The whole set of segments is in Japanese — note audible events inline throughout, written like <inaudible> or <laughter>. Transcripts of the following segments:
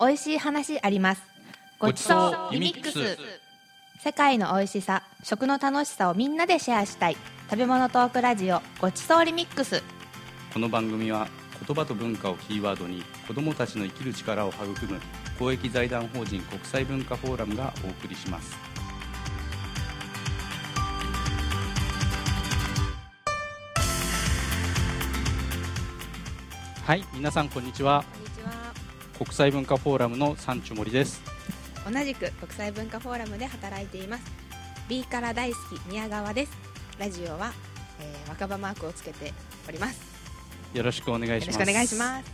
美味しい話あります。ごちそうリミックス。世界の美味しさ食の楽しさをみんなでシェアしたい。食べ物トークラジオごちそうリミックス。この番組は言葉と文化をキーワードに子どもたちの生きる力を育む公益財団法人国際文化フォーラムがお送りします。はい皆さんこんにちはこんにちは国際文化フォーラムの三地森です。同じく国際文化フォーラムで働いています。B から大好き宮川です。ラジオは、えー、若葉マークをつけております。よろしくお願いします。よろしくお願いします。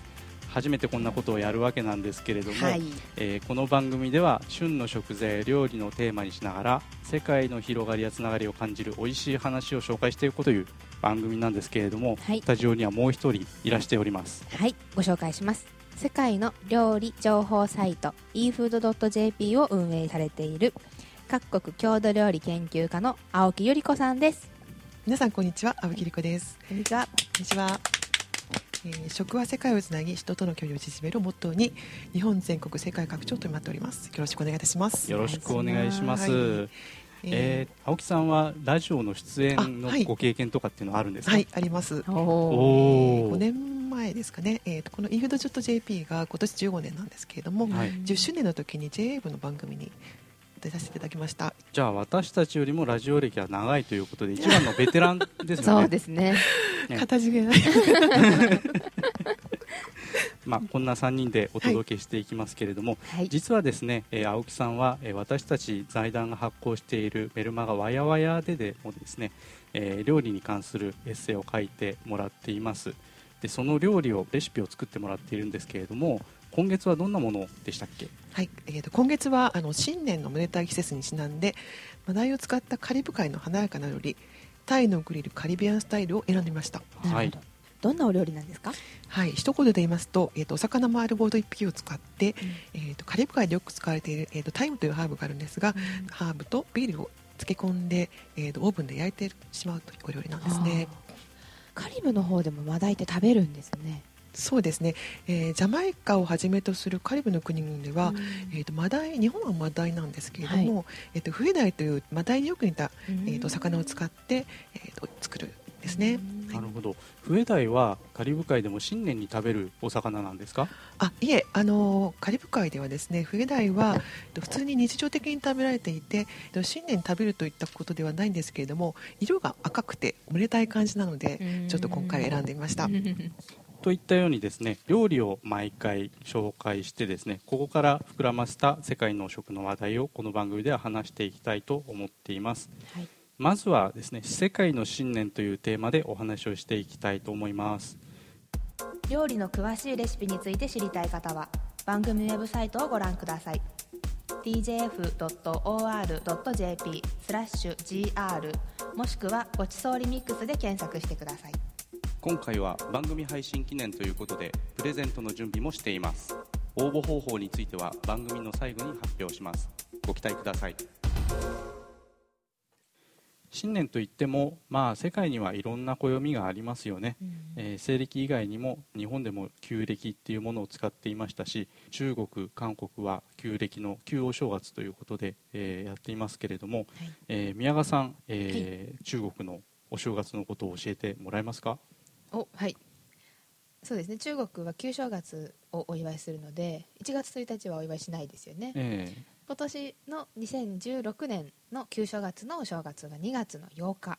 初めてこんなことをやるわけなんですけれども、はい。えーこの番組では旬の食材や料理のテーマにしながら世界の広がりやつながりを感じる美味しい話を紹介していくという番組なんですけれども、はい。スタジオにはもう一人いらしております。はい。ご紹介します世界の料理情報サイト efood.jp を運営されている各国郷土料理研究家の青木由里子さんです。皆さんこんにちは青木理子です。こんにちは。こんにちは、えー食は世界をつなぎ人との距離を縮めるをモットーに日本全国世界各地を取り回っております。よろしくお願いいたします。よろしくお願いします、はいえー。青木さんはラジオの出演のご経験とかっていうのはあるんですか、はいあります。おお5年前ですかね、えーとこの e f o o d j p が今年15年なんですけれども、はい。10周年の時に JA 部の番組に出させていただきました。じゃあ私たちよりもラジオ歴は長いということで一番のベテランですよね。<laughs> そうですね。ね。形じがない <laughs> まあ、こんな3人でお届けしていきますけれども、はい。実はですね、えー青木さんは、えー私たち財団が発行しているメルマガわやわやででもですね、えー料理に関するエッセイを書いてもらっています。でその料理をレシピを作ってもらっているんですけれども今月はどんなものでしたっけ？はい、えー、と今月はあの新年のめでたい季節にちなんでマダイを使ったカリブ海の華やかな料理タイのグリルカリビアンスタイルを選んでみました。はい。なるほどどんなお料理なんですか？はい一言で言いますと,、えー、とお魚丸ごと1匹を使って、えー、とカリブ海でよく使われている、えー、とタイムというハーブがあるんですが、ハーブとビールを漬け込んで、えー、とオーブンで焼いてしまうというお料理なんですね。カリブの方でもマダイって食べるんですね。そうですね、えージャマイカをはじめとするカリブの国々では、えー、とマダイ日本はマダイなんですけれども、えー、とフエダイというマダイによく似た、えー、と魚を使って、えー、と作るんですね。なるほど。フエダイはカリブ海でも新年に食べるお魚なんですか？あいえ、あのカリブ海ではですねフエダイはえっと普通に日常的に食べられていてえっと新年に食べるといったことではないんですけれども色が赤くておめでたい感じなのでうん。ちょっと今回選んでみました。といったようにですね料理を毎回紹介してですねここから膨らませた世界の食の話題をこの番組では話していきたいと思っています。はいまずはですね世界の新年というテーマでお話をしていきたいと思います。料理の詳しいレシピについて知りたい方は番組ウェブサイトをご覧ください。tjf.or.jp スラッシュ GR もしくはごちそうリミックスで検索してください。今回は番組配信記念ということでプレゼントの準備もしています。応募方法については番組の最後に発表します。ご期待ください新年といってもまあ世界にはいろんな暦がありますよね、えー西暦以外にも日本でも旧暦っていうものを使っていましたし中国韓国は旧暦の旧お正月ということで、えーやっていますけれども、えー宮川さん、えー中国のお正月のことを教えてもらえますか？おはい。そうですね。中国は旧正月をお祝いするので1月1日はお祝いしないですよね。え今年の2016年の旧正月のお正月が2月の8日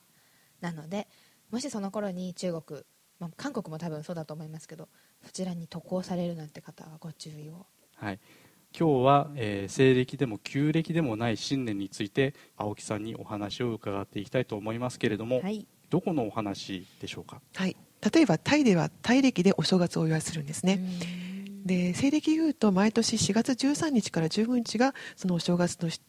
なのでもしその頃に中国、まあ、韓国も多分そうだと思いますけどそちらに渡航されるなんて方はご注意を。ーはい。今日は、えー西暦でも旧暦でもない新年について青木さんにお話を伺っていきたいと思いますけれども、はい。どこのお話でしょうか？はい、例えばタイではタイ暦でお正月をお祝いするんですね。で西暦言うと毎年4月13日から15日がそのお正月のし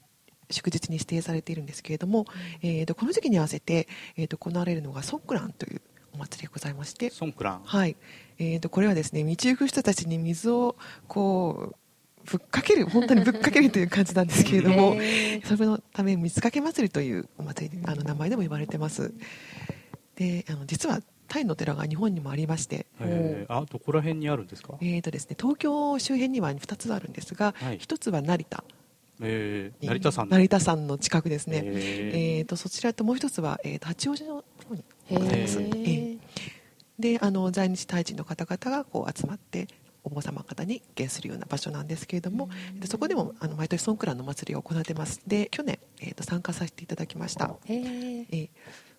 祝日に指定されているんですけれども、えー、とこの時期に合わせて、えー、と行われるのがソンクランというお祭りがございまして、ソンクランはい。えー、とこれはですね道行く人たちに水をこうぶっかける本当にぶっかけるという感じなんですけれどもそれのため水かけ祭りというお祭りあの名前でも呼ばれてます。であの実はタイの寺が日本にもありまして、えー。あどこら辺にあるんですか、えーとですね、東京周辺には2つあるんですが、はい。1つは成田。えー。成田山の。成田山の近くですね、ええー、とそちらともう一つは、えー、と八王子の方にへございます、ー。えー。であの在日タイ人の方々がこう集まってお坊様方に献するような場所なんですけれども、でそこでもあの毎年ソンクランの祭りを行ってます。で去年、えー、と参加させていただきました、えー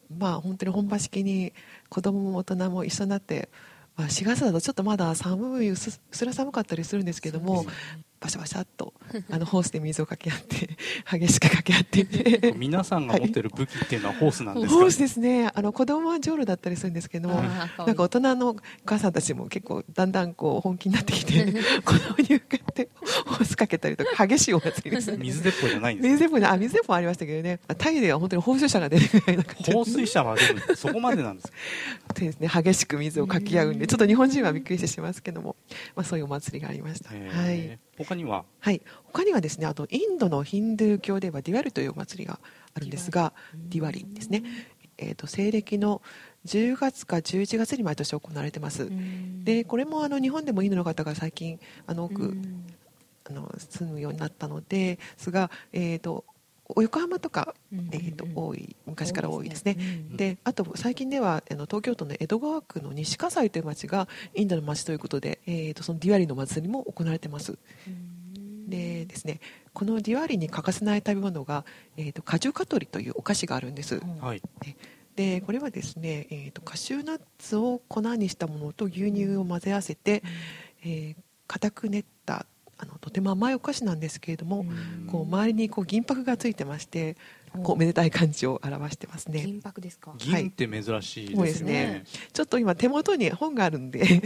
まあ本当に本場式に子供も大人も一緒になって、まあ、4月だとちょっとまだ寒いうすら寒かったりするんですけども、バシャバシャっと <laughs> あのホースで水をかけ合って <laughs> 激しくかけ合って。ー皆さんが持ってる武器っていうのはホースなんですか、<laughs> ホースですね。あの子供はジョールだったりするんですけどなんか大人のお母さんたちも結構だんだんこう本気になってきて子供に向かってホースかけたりとか激しいお祭りですね。水鉄砲じゃないんです水鉄砲ねあ水鉄砲ありましたけどね。タイでは本当に放射車が出るぐらいな感じ放水車はでもそこまでなんですか？でですね。激しく水をかき合うんでちょっと日本人はびっくりしてしますけども、まあ、そういうお祭りがありました、えはい。ー他には？はい、他にはですねあとインドのヒンドゥー教ではディワルというお祭りがあるんですがディワリですね、えー、と西暦の10月か11月に毎年行われてます、でこれもあの日本でもインドの方が最近あの多く、あの住むようになったのですが、えー、と横浜とか、うんえー、と多い昔から多いですね。うんであと最近ではあの東京都の江戸川区の西葛西という町がインドの町ということで、えー、とそのディワリの祭りも行われてます。でですねこのディワリに欠かせない食べ物が、えー、とカジュカトリというお菓子があるんです。はい。でこれはですね、えー、とカシューナッツを粉にしたものと牛乳を混ぜ合わせて、えー固く練ったあのとても甘いお菓子なんですけれども、こう周りにこう銀箔がついてましてこうめでたい感じを表してますね。銀箔ですか？銀って珍しいそうでね。ですすね。ちょっと今手元に本があるんで。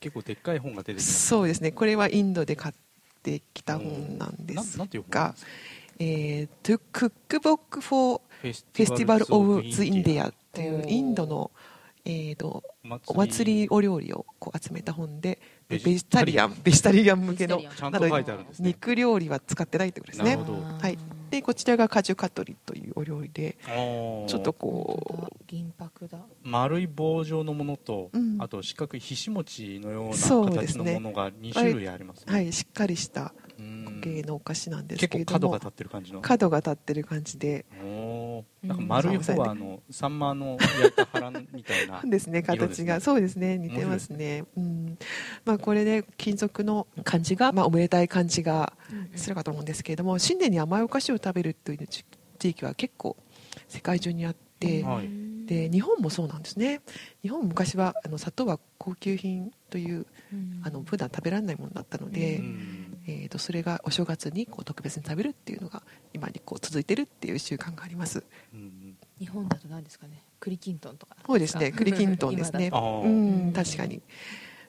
結構でっかい本が出てきますそうですね。これはインドで買ってきた本なんですななんていう本なんがえー「To Cookbook for フェス Festival of the India India」というインドの、えー、とおお祭りお料理をこう集めた本ででベベジ。タリアン。ベジタリアン。向けのベジタリアンちゃんと書いてあるんですね。肉料理は使ってないってことですね。なるほど。はい、でこちらがカジュカトリというお料理でちょっとこ銀箔だ。丸い棒状のものと、うん。あと四角いひし餅のようなですね。形のものが2種類ありますはい、しっかりしたうん。系のお菓子なんです結けれど角が立ってる感じの。角が立ってる感じで。なんかうん丸い方はあのサンマの焼いた腹みたいな。<laughs> ですね色ですね。形が。そうですね似てますね。うん。まあこれで金属の感じが、まあ、おめでたい感じがするかと思うんですけれども新年に甘いお菓子を食べるという地地域は結構世界中にあって、はい。で日本もそうなんですね。日本も昔はあの砂糖は高級品というあの普段食べられないものだったので、うん。えー、とそれがお正月にこう特別に食べるっていうのが今にこう続いてるっていう習慣があります。うん日本だと何ですかね？栗きんとんとか。そうですね。栗きんとんですね。うん確かに。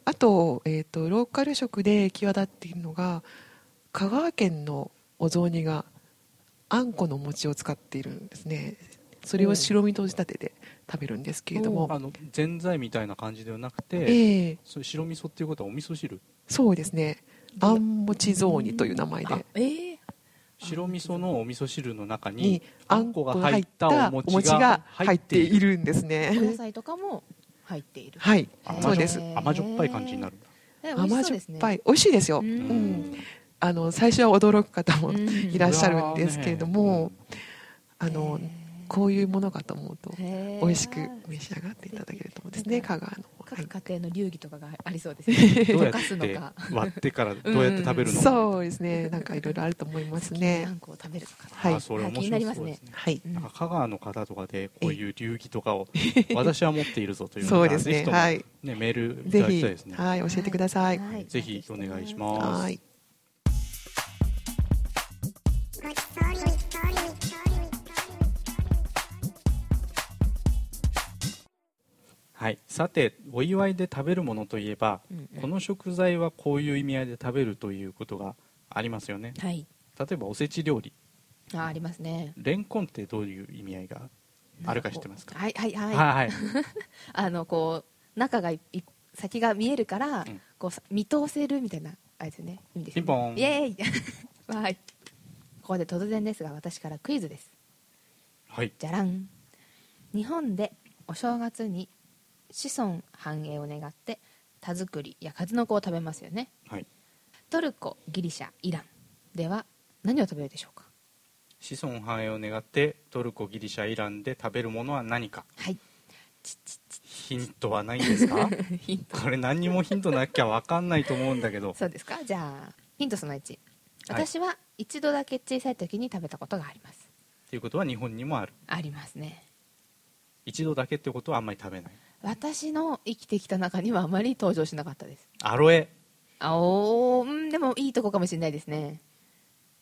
あと,、えー、とローカル食で際立っているのが香川県のお雑煮があんこの餅を使っているんですね。それを白身と仕立てで食べるんですけれども。あのぜんざいみたいな感じではなくて、ええ。そういう白味噌っていうことはお味噌汁？そうですね。あんもち雑煮という名前で。えー白味噌のお味噌汁の中ににあんこが入ったお餅が入っているんですお野ね菜とかも入っている。はい。甘そうです。甘じょっぱい感じになる甘じょっぱい。美味しいですよ、ううん。ん、あの最初は驚く方もいらっしゃるんですけれども、あのこういうものかと思うと美味しく召し上がっていただけると思うんですね。香川の、はい各家庭の流儀とかがありそうですね。<laughs> どうやって割ってからどうやって食べるのか、そうですね。なんかいろいろあると思いますあねんこを食べるのか。なはい。あそれ面気になり白ますね。そうですね。はい。うん。なんか香川の方とかでこういう流儀とかを私は持っているぞというのがそうですね。はい。ねメールいたぜひだきたいですね。はい教えてください。はぜひお願いします。はいはい、さてお祝いで食べるものといえば、うんうん。この食材はこういう意味合いで食べるということがありますよね。はい。例えばおせち料理。あありますね。レンコンってどういう意味合いがあるか知ってますか？はいはいはい、はいはい。<laughs> あのこう中が先が見えるから、うん。こうさ見通せるみたいなあれですよね。意味ですよね。ピンポン。イエーイ。<laughs> はい。ここで突然ですが私からクイズです。はい。じゃらん。日本でお正月に子孫繁栄を願って田作りや数の子を食べますよね。はい。トルコギリシャイランでは何を食べるでしょうか？子孫繁栄を願ってトルコギリシャイランで食べるものは何か？はい。ヒントはないんですか？<laughs> ヒント。これ何にもヒントなきゃ分かんないと思うんだけど。そうですか？じゃあヒントその1はい。私は一度だけ小さい時に食べたことがあります。ということは日本にもある。ありますね。一度だけってことはあんまり食べない私の生きてきた中にはあまり登場しなかったです。アロエ。あおー。うんでもいいとこかもしれないですね。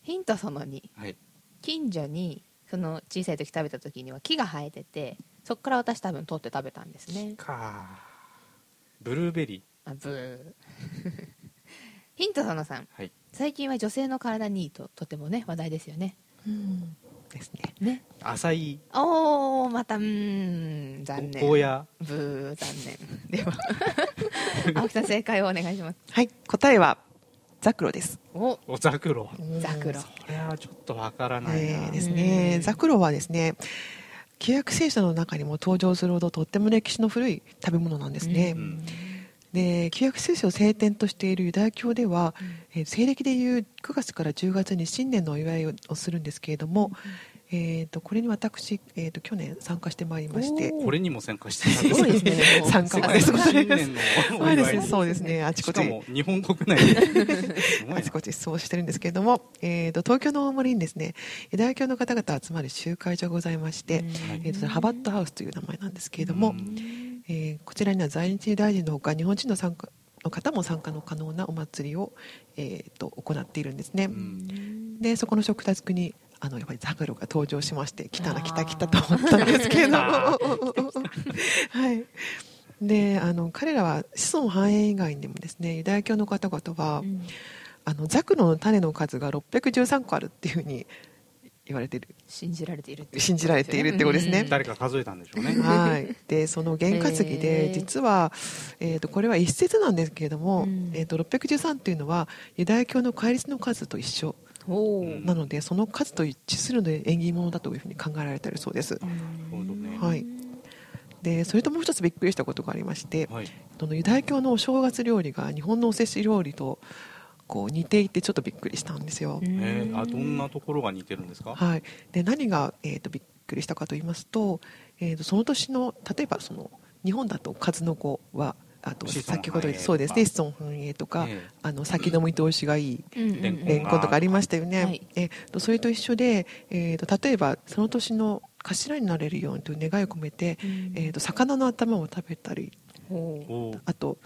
ヒントその2はい。近所にその小さい時食べた時には木が生えててそこから私多分取って食べたんですね。か。ブルーベリあブー。<laughs> ヒントその3ーはい。最近は女性の体にいいととてもね話題ですよね。うんですね。ね。浅い。おおまたうーん残念。ゴーヤブー残念。では <laughs> 青木さん正解をお願いします。はい答えはザクロです。お。おザクロ。ザクロ。これはちょっとわからないな、えーですね。ザクロはですね旧約聖書の中にも登場するほどとっても歴史の古い食べ物なんですね、うん。で旧約聖書を聖典としているユダヤ教では、えー西暦でいう9月から10月に新年のお祝いををするんですけれども、えー、とこれに私、えー、と去年参加してまいりまして。これにも参加してすごいですね。参加まで世界の新年のおそうです祝いねそうですね <laughs> あちこち。しかも日本国内で。すごいなあちこちそうしてるんですけれども、えー、と東京の大森にですねユダヤ教の方々集まる集会所がございまして、えー、とハバットハウスという名前なんですけれども、えーこちらには在日ユダヤ人のほか日本人の参加の方も参加の可能なお祭りを、えー、と行っているんですね、うん。でそこの食卓にあのやっぱりザグロが登場しまして来たな来た来たと思ったんですけれど。<laughs> はい。であの彼らは子孫繁栄以外にもですねユダヤ教の方々は、あのザクロの種の数が613個あるっていうふうに言われている。信じられている信じられているってことですね。誰か数えたんでしょうね。はい、でその験担ぎへでー。実は、えー、とこれは一説なんですけれども、うん。えー、と613っていうのはユダヤ教の戒律の数と一緒なのでその数と一致するので縁起物だというふうに考えられているそうです。なるほどね。はい。でそれともう一つびっくりしたことがありましてはい。そのユダヤ教のお正月料理が日本のおせち料理とこう似ていてちょっとびっくりしたんですよ、えーあどんなところが似てるんですか？はい、で何が、えー、とびっくりしたかと言いますと,、えー、とその年の例えばその日本だと数の子はあと子孫先ほどそうですね子孫繁栄とか、えあの先の見通しがいいレンコンとかありましたよね、はい。えーとそれと一緒で、えー、と例えばその年の頭になれるようにという願いを込めて、えー、と魚の頭を食べたりあと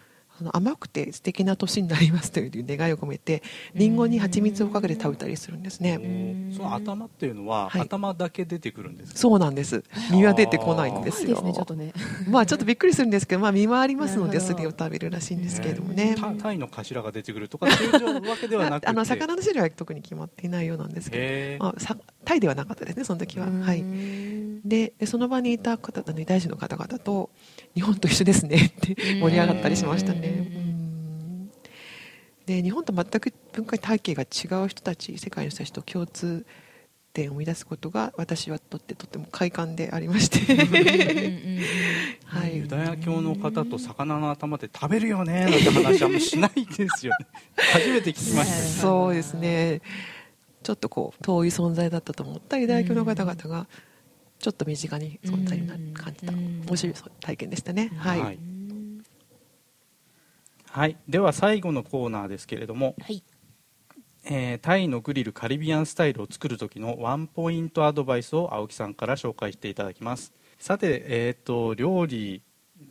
その甘くて素敵な年になりますという願いを込めてリンゴに蜂蜜をかけて食べたりするんですおねー。その頭っていうのは、はい。頭だけ出てくるんですか？そうなんです。身は出てこないんですよ。怖いですねちょっとね。<laughs> まあちょっとびっくりするんですけど、まあ、身はありますのでなるほど。すりを食べるらしいんですけれどもね。たタイの頭が出てくるとかそういうわけではなくて。<laughs> あの魚の種類は特に決まっていないようなんですけど、まあ、さタイではなかったですねその時は、うん。はい、ででその場にいた方あのユダヤ人の方々と日本と一緒ですね <laughs> って盛り上がったりしましたね。で日本と全く文化体系が違う人たち世界の人たちと共通点を生み出すことが私はとってとても快感でありまして。はい。ユダヤ教の方と魚の頭で食べるよねなんて話はもうしないですよね。初めて聞きました。よそうですねちょっとこう遠い存在だったと思ったユダヤ教の方々がちょっと身近に存在に感じたうん。面白い体験でしたね。はい、はい。はい、では最後のコーナーですけれども、はい。えータイのグリルカリビアンスタイルを作る時のワンポイントアドバイスを青木さんから紹介していただきます。さて、えー、と料理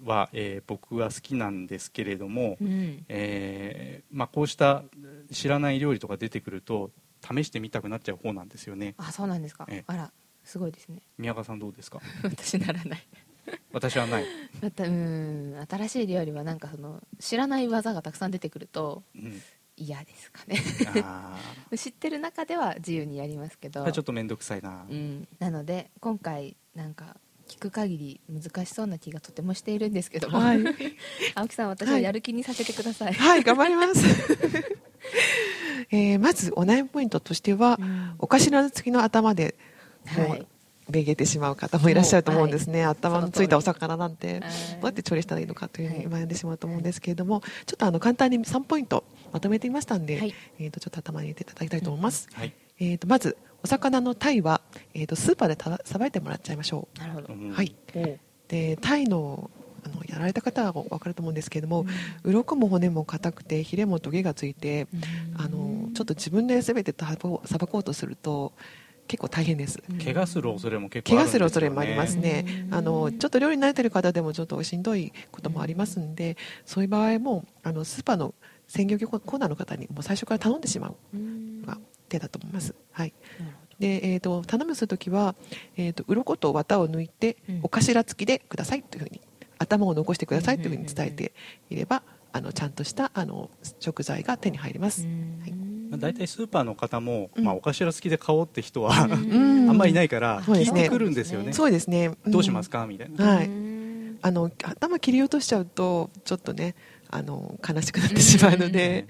は、えー僕は好きなんですけれども、うん。えーまあ、こうした知らない料理とか出てくると試してみたくなっちゃう方なんですよね。あそうなんですか。ええ。あらすごいですね。宮川さんどうですか？<laughs> 私ならない。<laughs> 私はない、またうん新しい料理はなんかその知らない技がたくさん出てくるとうん、嫌ですかね。あ <laughs> 知ってる中では自由にやりますけど。ーちょっと面倒くさいな、うん、なので今回なんか聞く限り難しそうな気がとてもしているんですけども、はい、青木さん私をやる気にさせてください、はい、頑張ります、えーまずお悩みポイントとしては、うん。お頭付きの頭でもうはいめげてしまう方もいらっしゃると思うんですね、はい頭のついたお魚なんてはいどうやって調理したらいいのかというふうにはい。悩んでしまうと思うんですけれども、ちょっとあの簡単に3ポイントまとめてみましたんで、はい。えー、とちょっと頭に入れていただきたいと思います、はい。えー、とまずお魚のタイは、えー、とスーパーでたさばいてもらっちゃいましょなるほど。う、うん。はい。でタイのあのやられた方は分かると思うんですけれども、鱗も骨も硬くてヒレもトゲがついて、あのちょっと自分で全てさばこうさばこうとすると結構大変です、怪我する恐れも結構あるんですよ、ね、怪我する恐れもありますね。うん。あのちょっと料理に慣れてる方でもちょっとしんどいこともありますんでそういう場合もあのスーパーの鮮魚コーナーの方にもう最初から頼んでしまううん。のが手だと思います、はい。でえー、と頼むするときは、えー、と鱗と綿を抜いて、うん。お頭付きでくださいというふうに頭を残してくださいというふうに伝えていれば、あのちゃんとしたあの食材が手に入ります、どはい。まあ、大体スーパーの方も、うん。まあ、お頭付きで買おうって人は、ん。<laughs> あんまりいないからそうですね。聞いてくるんですよね。そうですね、ん。どうしますか？みたいな、はい。うん。あの頭切り落としちゃうとちょっとねあの悲しくなってしまうので、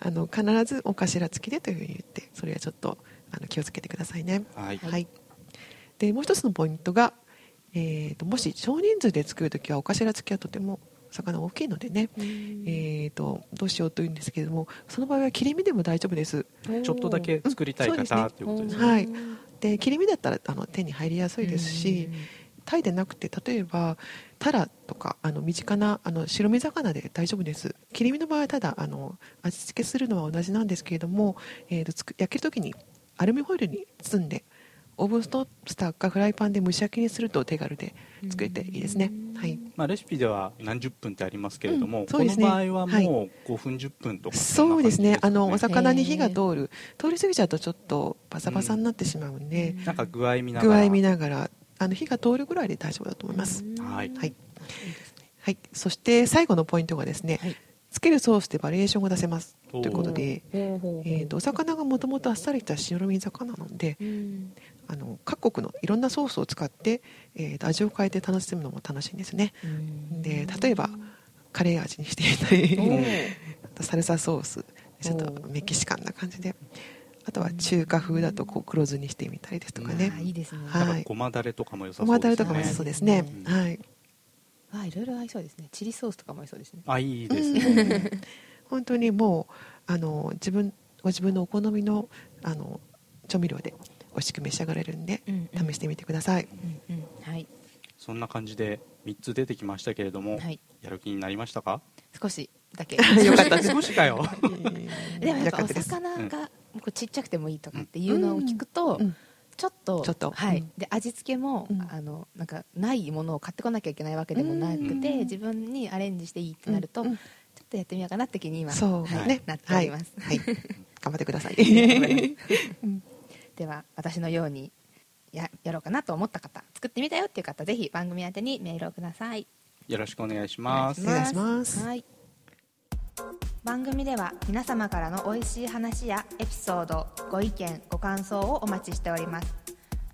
あの必ずお頭付きでというふうに言ってそれはちょっとあの気をつけてくださいね。はい。はい、でもう一つのポイントが、えー、ともし少人数で作るときはお頭付きはとても魚大きいのでね、えー、とどうしようというんですけれどもその場合は切り身でも大丈夫です。ちょっとだけ作りたいうんそうですね。方っていうことですね。はい。で切り身だったらあの手に入りやすいですし、タイでなくて例えばタラとかあの身近なあの白身魚で大丈夫です。切り身の場合はただあの味付けするのは同じなんですけれども、えーとつく焼ける時にアルミホイルに包んでオーブンストースターかフライパンで蒸し焼きにすると手軽で作れていいですね、はい、まあ、レシピでは何十分ってありますけれども、うんそうですね。この場合はもう5分10分とかそうですね。あのおさ魚に火が通る。通り過ぎちゃうとちょっとパサパサになってしまうんで、なんか具合見ながら。具合見ながらあの火が通るぐらいで大丈夫だと思います、はい。はい。はい、そして最後のポイントがですね、はい。つけるソースでバリエーションが出せます。ということで、えー、とお魚がもともとあっさりした白身魚なのであの各国のいろんなソースを使って、えーと味を変えて楽しむのも楽しいんですね。で例えばカレー味にしてみたりあとサルサソースちょっとメキシカンな感じで。あとは中華風だとこう黒酢にしてみたりですとかね、あいいですね。はい。ごまだれとかも良さごまそうですね。だれとかもそうですね、うん。はい。あいろいろ合いそうですね。チリソースとかも合いそうですね。あいいですね、本当にもうあの自分ご自分のお好みのあの調味料で美味しく召し上がれるんで、うんうん。試してみてください。うんうん。はい。そんな感じで3つ出てきましたけれども、はい。やる気になりましたか？少しだけ。<laughs> よかったです。<laughs> 少しかよ。<laughs> でもやっぱお魚がこうちっちゃくてもいいとかっていうのを聞くと、うん。ちょっとちょっと。はい。うん。で味付けも、うん。あのなんかないものを買ってこなきゃいけないわけでもなくて、うん。自分にアレンジしていいってなると、うん。うん。ちょっとやってみようかなって気に今そう。はい。ね、なっております、はい、はい。頑張ってください。では私のようにややろうかなと思った方作ってみたよっていう方ぜひ番組宛てにメールをください。よろしくお願いします。お願いします。はい、番組では皆様からの美味しい話やエピソードご意見ご感想をお待ちしております。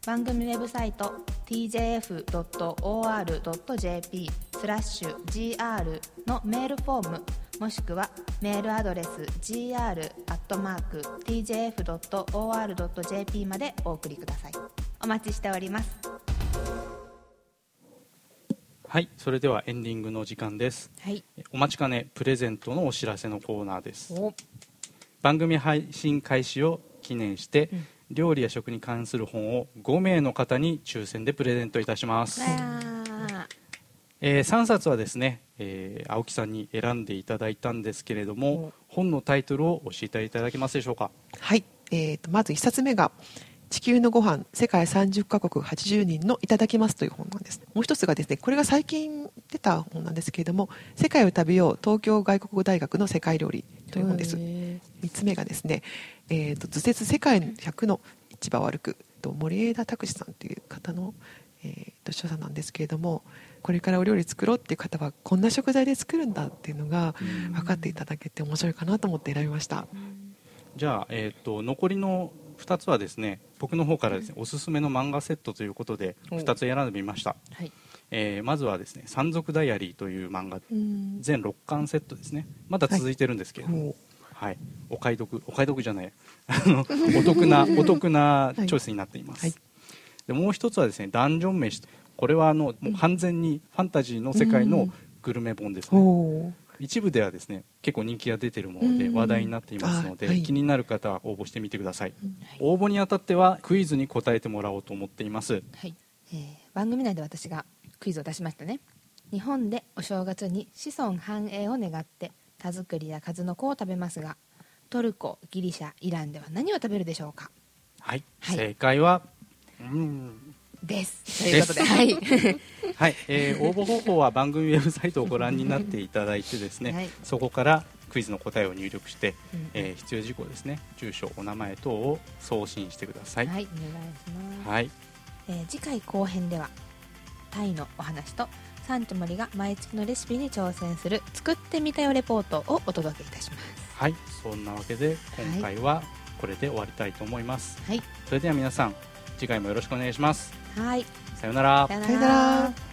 番組ウェブサイト tjf.or.jp スラッシュ gr のメールフォームもしくはメールアドレス gr.tjf.or.jp までお送りください。お待ちしております。はいそれではエンディングの時間です。はい。お待ちかねプレゼントのお知らせのコーナーです。お。番組配信開始を記念して、うん。料理や食に関する本を5名の方に抽選でプレゼントいたします、わーえ3冊はですね、えー青木さんに選んでいただいたんですけれども本のタイトルを教えていただけますでしょうか？はい、えー、とまず1冊目が「地球のご飯世界30カ国80人のいただきます」という本なんです。もう一つがですねこれが最近出た本なんですけれども「世界を食べよう東京外国語大学の世界料理」という本です。3つ目がですね「えー、と図説世界100の市場を歩く」と森枝拓司さんという方の、えー、となんですけれどもこれからお料理作ろうっていう方はこんな食材で作るんだっていうのが分かっていただけて面白いかなと思って選びました。じゃあ、えー、と残りの2つはですね僕の方からですねおすすめの漫画セットということでお2つ選んでみました、はい。えーまずはですね「山賊ダイアリー」という漫画うん。全6巻セットですね。まだ続いてるんですけれども、もはい、お買い得お買い得じゃない。お得な <laughs> お得なチョイスになっています、はいでもう一つはですねダンジョン飯これはあのもう完全にファンタジーの世界のグルメ本ですね、おー一部ではですね結構人気が出てるものでうん。話題になっていますので、あはい。気になる方は応募してみてください、はい。応募にあたってはクイズに答えてもらおうと思っています。はい。えー番組内で私がクイズを出しましたね。日本でお正月に子孫繁栄を願って田作りや数の子を食べますがトルコギリシャイランでは何を食べるでしょうか？はい、はい。正解はうん。です。ということではい。<laughs> はい、えー応募方法は番組ウェブサイトをご覧になっていただいてですね、はい。そこからクイズの答えを入力して、うん。えー必要事項ですね住所お名前等を送信してください。はいお願いします、はい、えー次回後編ではタイのお話とサンチョモリが毎月のレシピに挑戦する作ってみたよレポートをお届けいたします。はい、そんなわけで今回はこれで終わりたいと思います、はい。それでは皆さん次回もよろしくお願いします。はい。さようなら。さよさよなら